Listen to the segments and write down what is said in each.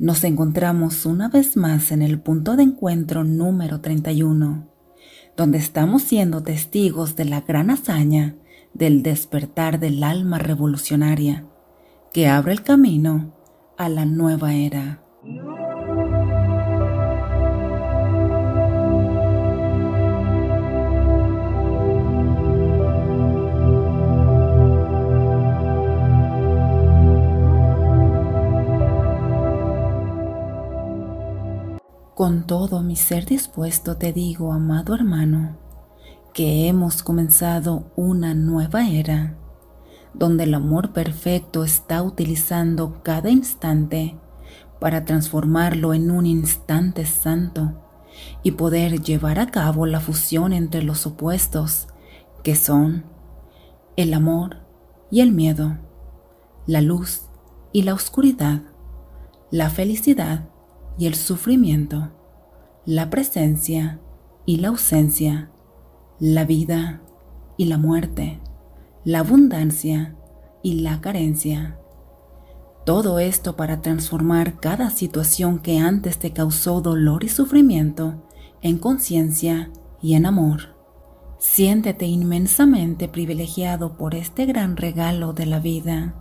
nos encontramos una vez más en el punto de encuentro número 31, donde estamos siendo testigos de la gran hazaña del despertar del alma revolucionaria que abre el camino a la nueva era. Con todo mi ser dispuesto te digo, amado hermano, que hemos comenzado una nueva era, donde el amor perfecto está utilizando cada instante para transformarlo en un instante santo y poder llevar a cabo la fusión entre los opuestos, que son el amor y el miedo, la luz y la oscuridad, la felicidad y el sufrimiento, la presencia y la ausencia, la vida y la muerte, la abundancia y la carencia. Todo esto para transformar cada situación que antes te causó dolor y sufrimiento en conciencia y en amor. Siéntete inmensamente privilegiado por este gran regalo de la vida,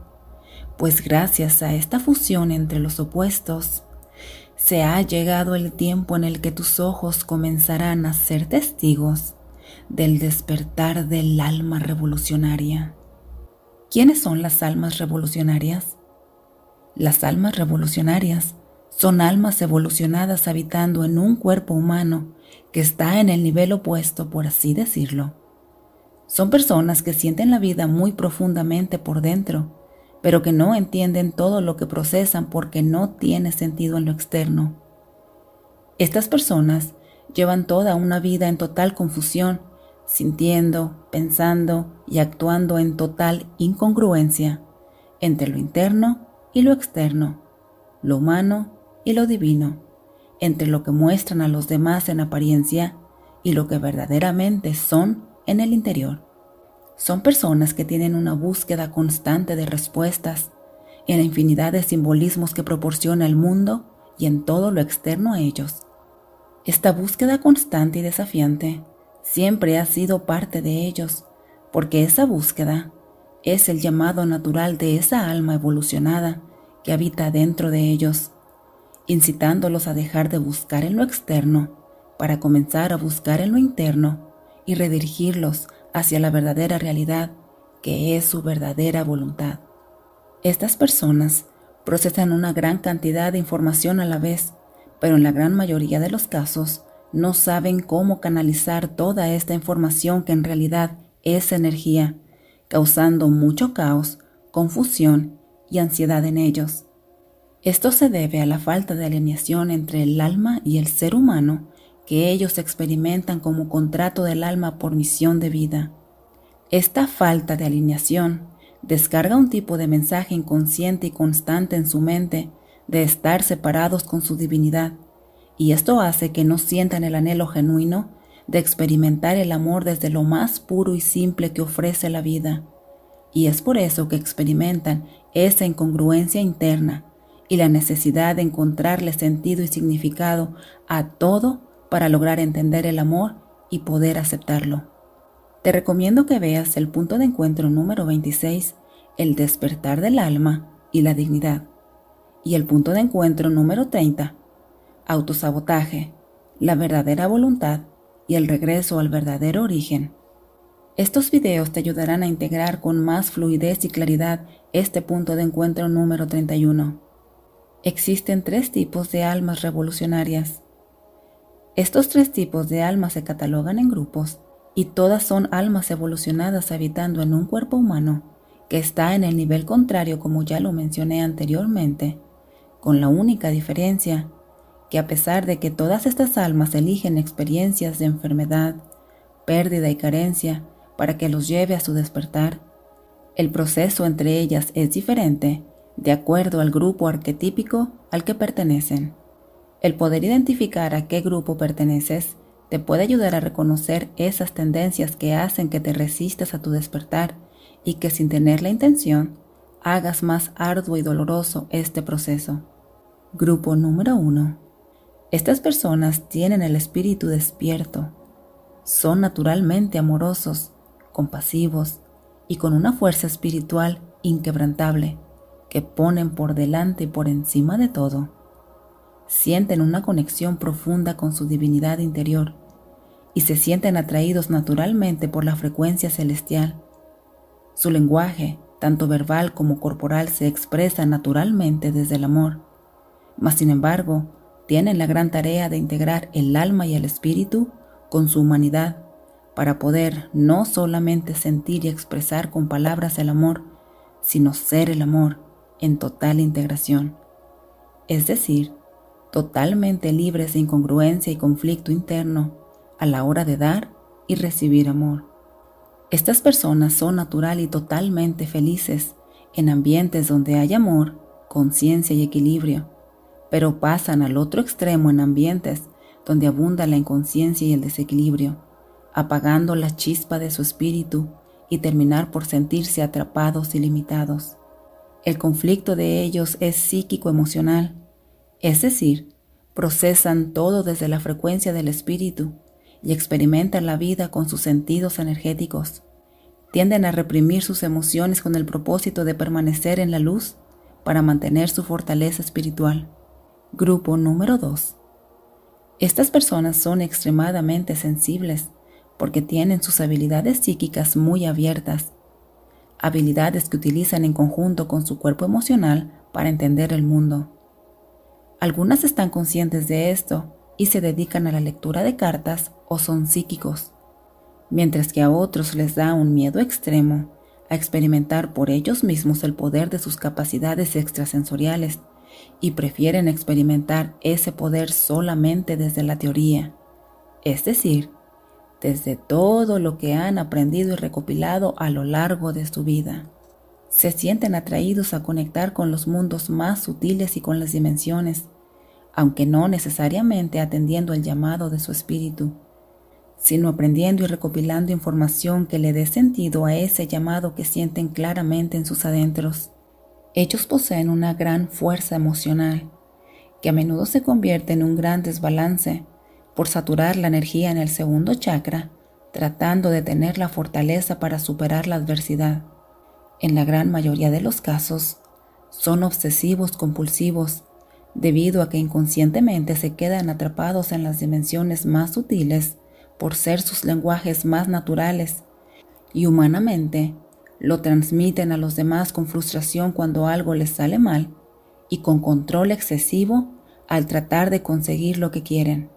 pues gracias a esta fusión entre los opuestos, se ha llegado el tiempo en el que tus ojos comenzarán a ser testigos del despertar del alma revolucionaria. ¿Quiénes son las almas revolucionarias? Las almas revolucionarias son almas evolucionadas habitando en un cuerpo humano que está en el nivel opuesto, por así decirlo. Son personas que sienten la vida muy profundamente por dentro pero que no entienden todo lo que procesan porque no tiene sentido en lo externo. Estas personas llevan toda una vida en total confusión, sintiendo, pensando y actuando en total incongruencia entre lo interno y lo externo, lo humano y lo divino, entre lo que muestran a los demás en apariencia y lo que verdaderamente son en el interior. Son personas que tienen una búsqueda constante de respuestas en la infinidad de simbolismos que proporciona el mundo y en todo lo externo a ellos. Esta búsqueda constante y desafiante siempre ha sido parte de ellos, porque esa búsqueda es el llamado natural de esa alma evolucionada que habita dentro de ellos, incitándolos a dejar de buscar en lo externo para comenzar a buscar en lo interno y redirigirlos hacia la verdadera realidad que es su verdadera voluntad. Estas personas procesan una gran cantidad de información a la vez, pero en la gran mayoría de los casos no saben cómo canalizar toda esta información que en realidad es energía, causando mucho caos, confusión y ansiedad en ellos. Esto se debe a la falta de alineación entre el alma y el ser humano que ellos experimentan como contrato del alma por misión de vida. Esta falta de alineación descarga un tipo de mensaje inconsciente y constante en su mente de estar separados con su divinidad, y esto hace que no sientan el anhelo genuino de experimentar el amor desde lo más puro y simple que ofrece la vida. Y es por eso que experimentan esa incongruencia interna y la necesidad de encontrarle sentido y significado a todo para lograr entender el amor y poder aceptarlo. Te recomiendo que veas el punto de encuentro número 26, el despertar del alma y la dignidad, y el punto de encuentro número 30, autosabotaje, la verdadera voluntad y el regreso al verdadero origen. Estos videos te ayudarán a integrar con más fluidez y claridad este punto de encuentro número 31. Existen tres tipos de almas revolucionarias estos tres tipos de almas se catalogan en grupos y todas son almas evolucionadas habitando en un cuerpo humano que está en el nivel contrario como ya lo mencioné anteriormente, con la única diferencia que a pesar de que todas estas almas eligen experiencias de enfermedad, pérdida y carencia para que los lleve a su despertar, el proceso entre ellas es diferente de acuerdo al grupo arquetípico al que pertenecen. El poder identificar a qué grupo perteneces te puede ayudar a reconocer esas tendencias que hacen que te resistas a tu despertar y que sin tener la intención hagas más arduo y doloroso este proceso. Grupo número 1. Estas personas tienen el espíritu despierto. Son naturalmente amorosos, compasivos y con una fuerza espiritual inquebrantable que ponen por delante y por encima de todo. Sienten una conexión profunda con su divinidad interior y se sienten atraídos naturalmente por la frecuencia celestial. Su lenguaje, tanto verbal como corporal, se expresa naturalmente desde el amor mas sin embargo tienen la gran tarea de integrar el alma y el espíritu con su humanidad para poder no solamente sentir y expresar con palabras el amor, sino ser el amor en total integración, es decir, totalmente libres de incongruencia y conflicto interno a la hora de dar y recibir amor. Estas personas son natural y totalmente felices en ambientes donde hay amor, conciencia y equilibrio pero pasan al otro extremo en ambientes donde abunda la inconsciencia y el desequilibrio, apagando la chispa de su espíritu y terminar por sentirse atrapados y limitados. El conflicto de ellos es psíquico-emocional, es decir, procesan todo desde la frecuencia del espíritu y experimentan la vida con sus sentidos energéticos. Tienden a reprimir sus emociones con el propósito de permanecer en la luz para mantener su fortaleza espiritual. Grupo número 2. Estas personas son extremadamente sensibles porque tienen sus habilidades psíquicas muy abiertas, habilidades que utilizan en conjunto con su cuerpo emocional para entender el mundo. Algunas están conscientes de esto y se dedican a la lectura de cartas o son psíquicos, mientras que a otros les da un miedo extremo a experimentar por ellos mismos el poder de sus capacidades extrasensoriales y prefieren experimentar ese poder solamente desde la teoría, es decir, desde todo lo que han aprendido y recopilado a lo largo de su vida. Se sienten atraídos a conectar con los mundos más sutiles y con las dimensiones, aunque no necesariamente atendiendo el llamado de su espíritu, sino aprendiendo y recopilando información que le dé sentido a ese llamado que sienten claramente en sus adentros. Ellos poseen una gran fuerza emocional que a menudo se convierte en un gran desbalance por saturar la energía en el segundo chakra, tratando de tener la fortaleza para superar la adversidad. En la gran mayoría de los casos, son obsesivos compulsivos debido a que inconscientemente se quedan atrapados en las dimensiones más sutiles por ser sus lenguajes más naturales y humanamente lo transmiten a los demás con frustración cuando algo les sale mal y con control excesivo al tratar de conseguir lo que quieren.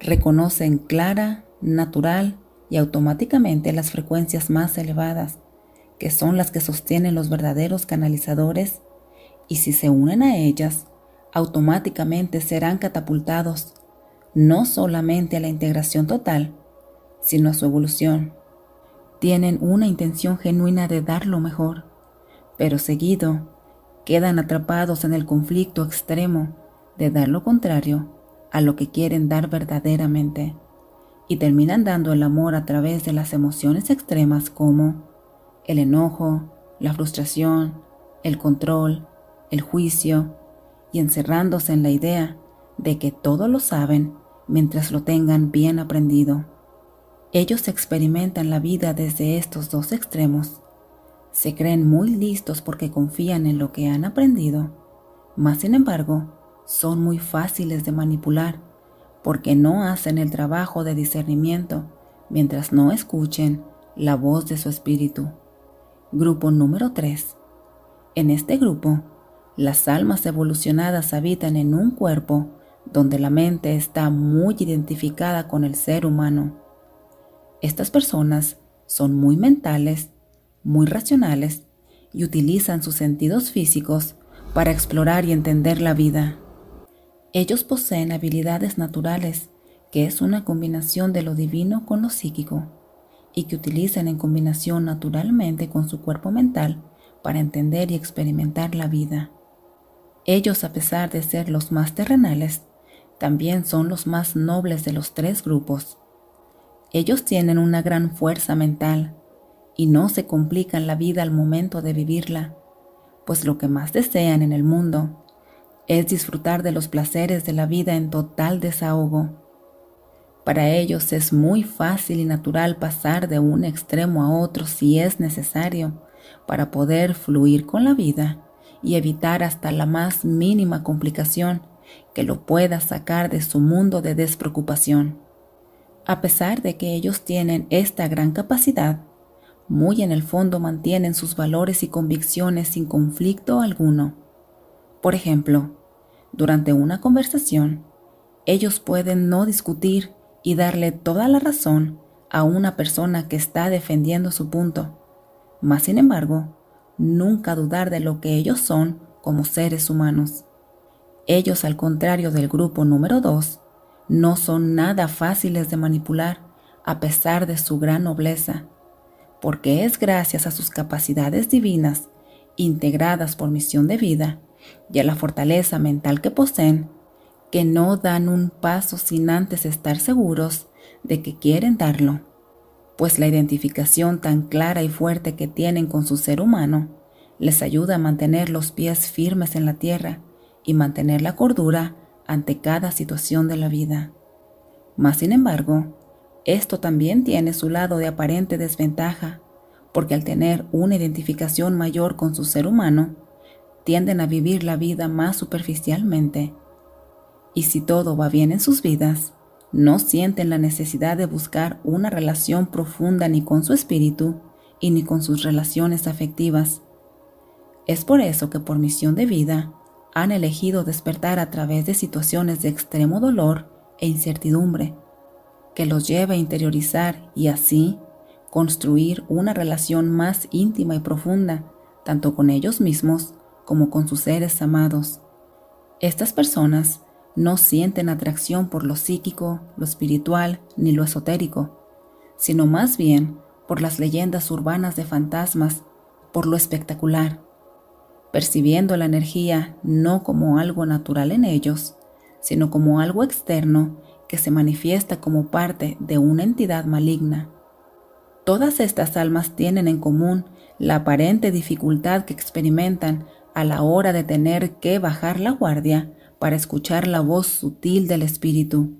Reconocen clara, natural y automáticamente las frecuencias más elevadas, que son las que sostienen los verdaderos canalizadores, y si se unen a ellas, automáticamente serán catapultados no solamente a la integración total, sino a su evolución. Tienen una intención genuina de dar lo mejor, pero seguido quedan atrapados en el conflicto extremo de dar lo contrario a lo que quieren dar verdaderamente y terminan dando el amor a través de las emociones extremas como el enojo, la frustración, el control, el juicio y encerrándose en la idea de que todo lo saben mientras lo tengan bien aprendido. Ellos experimentan la vida desde estos dos extremos. Se creen muy listos porque confían en lo que han aprendido, mas sin embargo son muy fáciles de manipular porque no hacen el trabajo de discernimiento mientras no escuchen la voz de su espíritu. Grupo número 3. En este grupo, las almas evolucionadas habitan en un cuerpo donde la mente está muy identificada con el ser humano estas personas son muy mentales, muy racionales y utilizan sus sentidos físicos para explorar y entender la vida. Ellos poseen habilidades naturales, que es una combinación de lo divino con lo psíquico, y que utilizan en combinación naturalmente con su cuerpo mental para entender y experimentar la vida. Ellos, a pesar de ser los más terrenales, también son los más nobles de los tres grupos. Ellos tienen una gran fuerza mental y no se complican la vida al momento de vivirla, pues lo que más desean en el mundo es disfrutar de los placeres de la vida en total desahogo. Para ellos es muy fácil y natural pasar de un extremo a otro si es necesario para poder fluir con la vida y evitar hasta la más mínima complicación que lo pueda sacar de su mundo de despreocupación. A pesar de que ellos tienen esta gran capacidad, muy en el fondo mantienen sus valores y convicciones sin conflicto alguno. Por ejemplo, durante una conversación, ellos pueden no discutir y darle toda la razón a una persona que está defendiendo su punto, mas sin embargo, nunca dudar de lo que ellos son como seres humanos. Ellos, al contrario del grupo número 2, no son nada fáciles de manipular a pesar de su gran nobleza, porque es gracias a sus capacidades divinas, integradas por misión de vida, y a la fortaleza mental que poseen, que no dan un paso sin antes estar seguros de que quieren darlo, pues la identificación tan clara y fuerte que tienen con su ser humano les ayuda a mantener los pies firmes en la tierra y mantener la cordura ante cada situación de la vida. Mas, sin embargo, esto también tiene su lado de aparente desventaja, porque al tener una identificación mayor con su ser humano, tienden a vivir la vida más superficialmente. Y si todo va bien en sus vidas, no sienten la necesidad de buscar una relación profunda ni con su espíritu y ni con sus relaciones afectivas. Es por eso que por misión de vida han elegido despertar a través de situaciones de extremo dolor e incertidumbre, que los lleva a interiorizar y así construir una relación más íntima y profunda, tanto con ellos mismos como con sus seres amados. Estas personas no sienten atracción por lo psíquico, lo espiritual ni lo esotérico, sino más bien por las leyendas urbanas de fantasmas, por lo espectacular, percibiendo la energía no como algo natural en ellos, sino como algo externo que se manifiesta como parte de una entidad maligna. Todas estas almas tienen en común la aparente dificultad que experimentan a la hora de tener que bajar la guardia para escuchar la voz sutil del espíritu,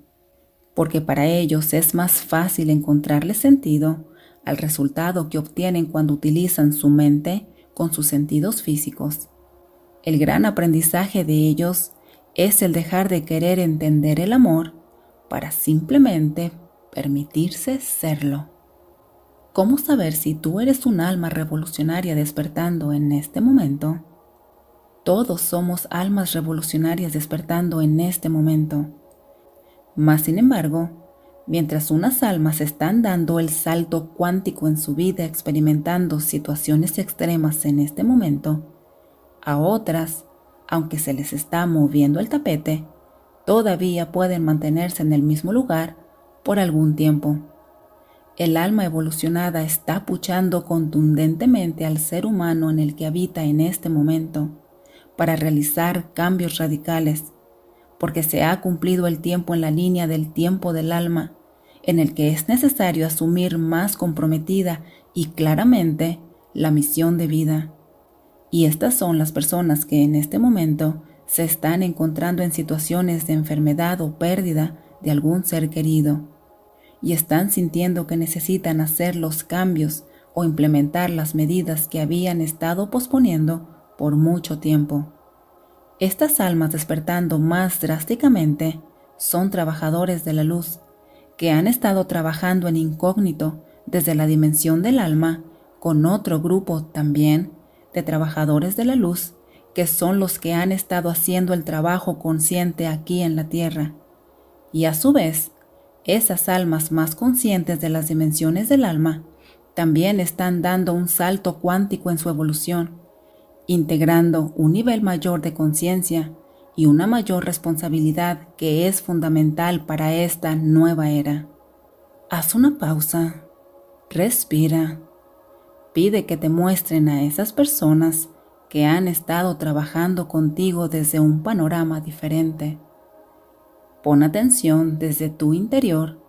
porque para ellos es más fácil encontrarle sentido al resultado que obtienen cuando utilizan su mente con sus sentidos físicos. El gran aprendizaje de ellos es el dejar de querer entender el amor para simplemente permitirse serlo. ¿Cómo saber si tú eres un alma revolucionaria despertando en este momento? Todos somos almas revolucionarias despertando en este momento. Mas, sin embargo, mientras unas almas están dando el salto cuántico en su vida experimentando situaciones extremas en este momento, a otras, aunque se les está moviendo el tapete, todavía pueden mantenerse en el mismo lugar por algún tiempo. El alma evolucionada está puchando contundentemente al ser humano en el que habita en este momento para realizar cambios radicales, porque se ha cumplido el tiempo en la línea del tiempo del alma, en el que es necesario asumir más comprometida y claramente la misión de vida. Y estas son las personas que en este momento se están encontrando en situaciones de enfermedad o pérdida de algún ser querido, y están sintiendo que necesitan hacer los cambios o implementar las medidas que habían estado posponiendo por mucho tiempo. Estas almas despertando más drásticamente son trabajadores de la luz, que han estado trabajando en incógnito desde la dimensión del alma con otro grupo también de trabajadores de la luz, que son los que han estado haciendo el trabajo consciente aquí en la Tierra. Y a su vez, esas almas más conscientes de las dimensiones del alma también están dando un salto cuántico en su evolución integrando un nivel mayor de conciencia y una mayor responsabilidad que es fundamental para esta nueva era. Haz una pausa, respira, pide que te muestren a esas personas que han estado trabajando contigo desde un panorama diferente. Pon atención desde tu interior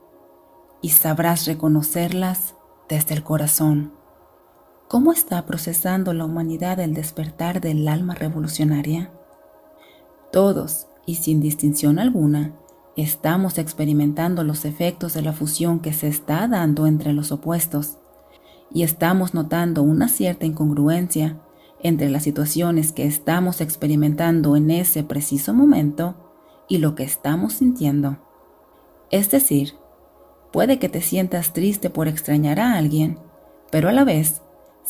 y sabrás reconocerlas desde el corazón. ¿Cómo está procesando la humanidad el despertar del alma revolucionaria? Todos, y sin distinción alguna, estamos experimentando los efectos de la fusión que se está dando entre los opuestos y estamos notando una cierta incongruencia entre las situaciones que estamos experimentando en ese preciso momento y lo que estamos sintiendo. Es decir, puede que te sientas triste por extrañar a alguien, pero a la vez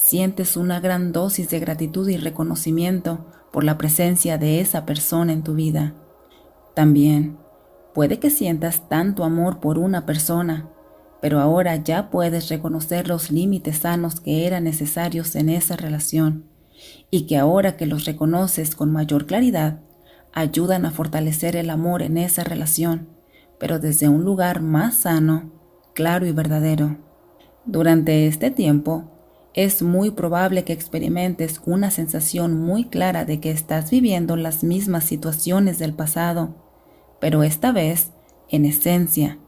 sientes una gran dosis de gratitud y reconocimiento por la presencia de esa persona en tu vida. También puede que sientas tanto amor por una persona, pero ahora ya puedes reconocer los límites sanos que eran necesarios en esa relación y que ahora que los reconoces con mayor claridad, ayudan a fortalecer el amor en esa relación, pero desde un lugar más sano, claro y verdadero. Durante este tiempo, es muy probable que experimentes una sensación muy clara de que estás viviendo las mismas situaciones del pasado, pero esta vez en esencia,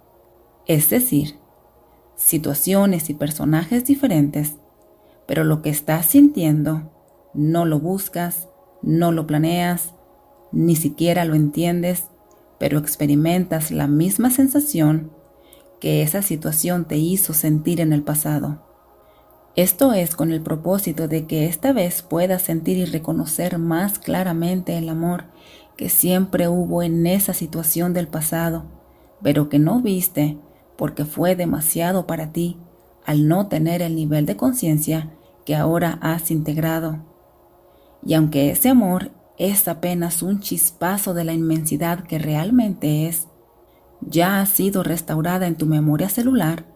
es decir, situaciones y personajes diferentes, pero lo que estás sintiendo no lo buscas, no lo planeas, ni siquiera lo entiendes, pero experimentas la misma sensación que esa situación te hizo sentir en el pasado. Esto es con el propósito de que esta vez puedas sentir y reconocer más claramente el amor que siempre hubo en esa situación del pasado, pero que no viste porque fue demasiado para ti al no tener el nivel de conciencia que ahora has integrado. Y aunque ese amor es apenas un chispazo de la inmensidad que realmente es, ya ha sido restaurada en tu memoria celular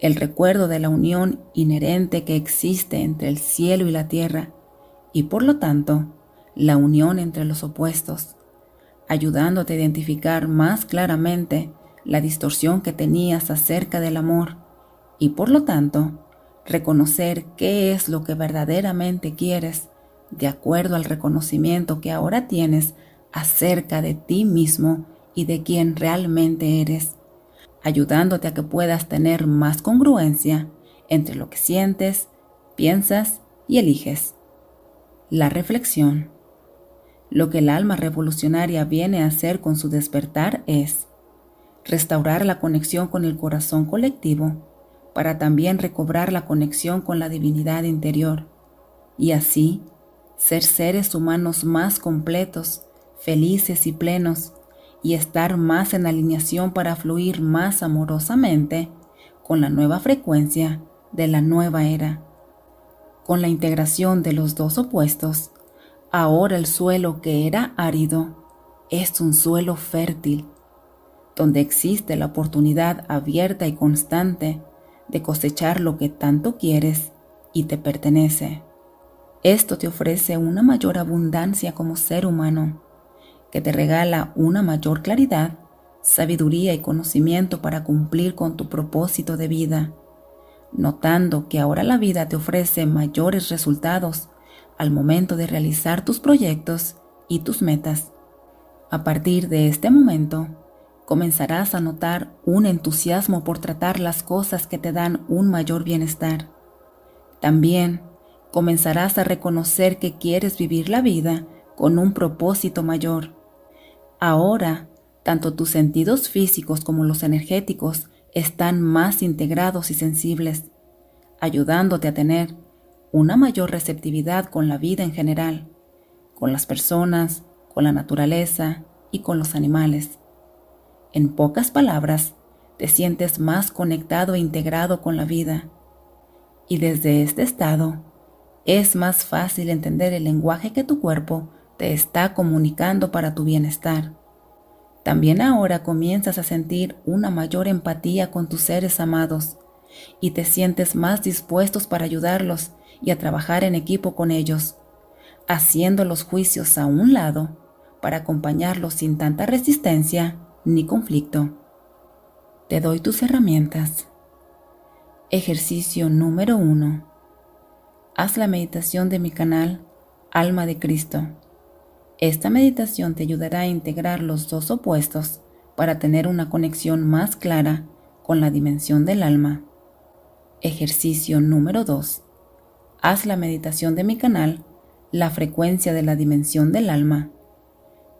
el recuerdo de la unión inherente que existe entre el cielo y la tierra, y por lo tanto, la unión entre los opuestos, ayudándote a identificar más claramente la distorsión que tenías acerca del amor y por lo tanto reconocer qué es lo que verdaderamente quieres de acuerdo al reconocimiento que ahora tienes acerca de ti mismo y de quién realmente eres, ayudándote a que puedas tener más congruencia entre lo que sientes, piensas y eliges. La reflexión. Lo que el alma revolucionaria viene a hacer con su despertar es restaurar la conexión con el corazón colectivo, para también recobrar la conexión con la divinidad interior, y así ser seres humanos más completos, felices y plenos, y estar más en alineación para fluir más amorosamente con la nueva frecuencia de la nueva era. Con la integración de los dos opuestos, ahora el suelo que era árido es un suelo fértil donde existe la oportunidad abierta y constante de cosechar lo que tanto quieres y te pertenece. Esto te ofrece una mayor abundancia como ser humano, que te regala una mayor claridad, sabiduría y conocimiento para cumplir con tu propósito de vida, notando que ahora la vida te ofrece mayores resultados al momento de realizar tus proyectos y tus metas. A partir de este momento, comenzarás a notar un entusiasmo por tratar las cosas que te dan un mayor bienestar. También comenzarás a reconocer que quieres vivir la vida con un propósito mayor. Ahora, tanto tus sentidos físicos como los energéticos están más integrados y sensibles, ayudándote a tener una mayor receptividad con la vida en general, con las personas, con la naturaleza y con los animales. En pocas palabras, te sientes más conectado e integrado con la vida. Y desde este estado, es más fácil entender el lenguaje que tu cuerpo te está comunicando para tu bienestar. También ahora comienzas a sentir una mayor empatía con tus seres amados y te sientes más dispuestos para ayudarlos y a trabajar en equipo con ellos, haciendo los juicios a un lado para acompañarlos sin tanta resistencia ni conflicto. Te doy tus herramientas. Ejercicio número 1. Haz la meditación de mi canal Alma de Cristo. Esta meditación te ayudará a integrar los dos opuestos para tener una conexión más clara con la dimensión del alma. Ejercicio número 2. Haz la meditación de mi canal La frecuencia de la dimensión del alma.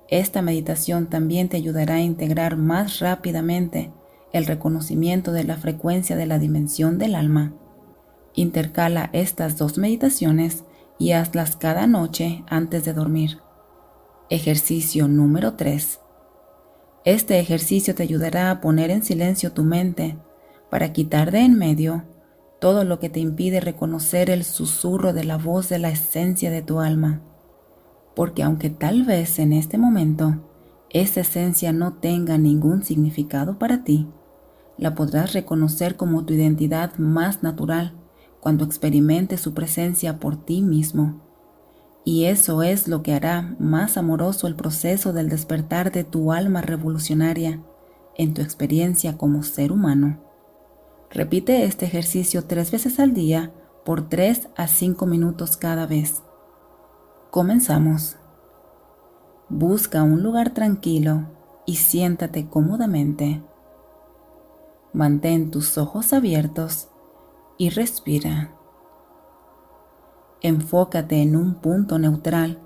Esta meditación también te ayudará a integrar más rápidamente el reconocimiento de la frecuencia de la dimensión del alma. Intercala estas dos meditaciones y hazlas cada noche antes de dormir. Ejercicio número 3. Este ejercicio te ayudará a poner en silencio tu mente para quitar de en medio todo lo que te impide reconocer el susurro de la voz de la esencia de tu alma porque aunque tal vez en este momento esa esencia no tenga ningún significado para ti, la podrás reconocer como tu identidad más natural cuando experimentes su presencia por ti mismo. Y eso es lo que hará más amoroso el proceso del despertar de tu alma revolucionaria en tu experiencia como ser humano. Repite este ejercicio tres veces al día por tres a cinco minutos cada vez. Comenzamos. Busca un lugar tranquilo y siéntate cómodamente. Mantén tus ojos abiertos y respira. Enfócate en un punto neutral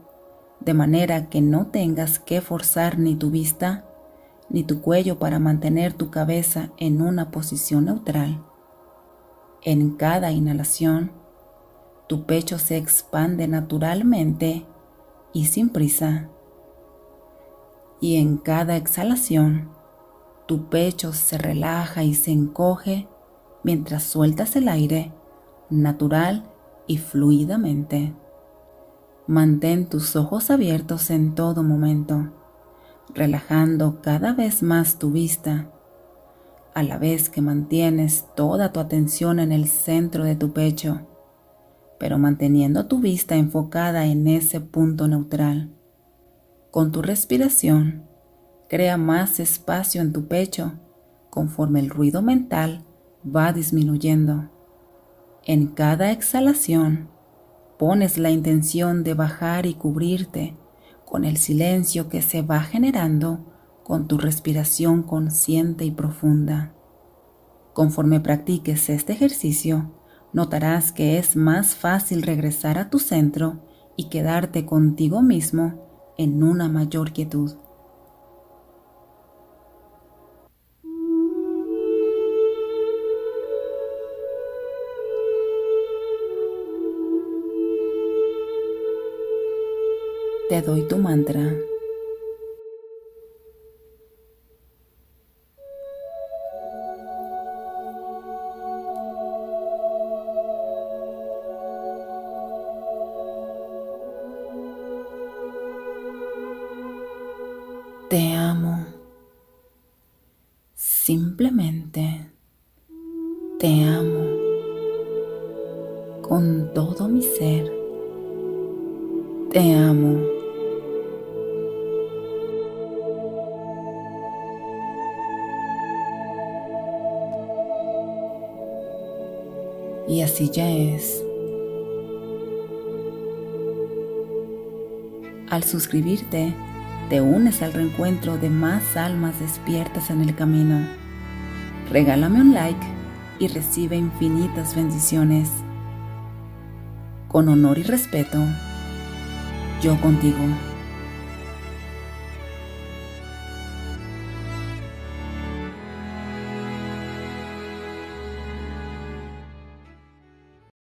de manera que no tengas que forzar ni tu vista ni tu cuello para mantener tu cabeza en una posición neutral. En cada inhalación, tu pecho se expande naturalmente y sin prisa. Y en cada exhalación, tu pecho se relaja y se encoge mientras sueltas el aire natural y fluidamente. Mantén tus ojos abiertos en todo momento, relajando cada vez más tu vista, a la vez que mantienes toda tu atención en el centro de tu pecho pero manteniendo tu vista enfocada en ese punto neutral. Con tu respiración, crea más espacio en tu pecho conforme el ruido mental va disminuyendo. En cada exhalación, pones la intención de bajar y cubrirte con el silencio que se va generando con tu respiración consciente y profunda. Conforme practiques este ejercicio, notarás que es más fácil regresar a tu centro y quedarte contigo mismo en una mayor quietud. Te doy tu mantra. Te amo. Simplemente te amo con todo mi ser. Te amo. Es. Al suscribirte, te unes al reencuentro de más almas despiertas en el camino. Regálame un like y recibe infinitas bendiciones. Con honor y respeto, yo contigo.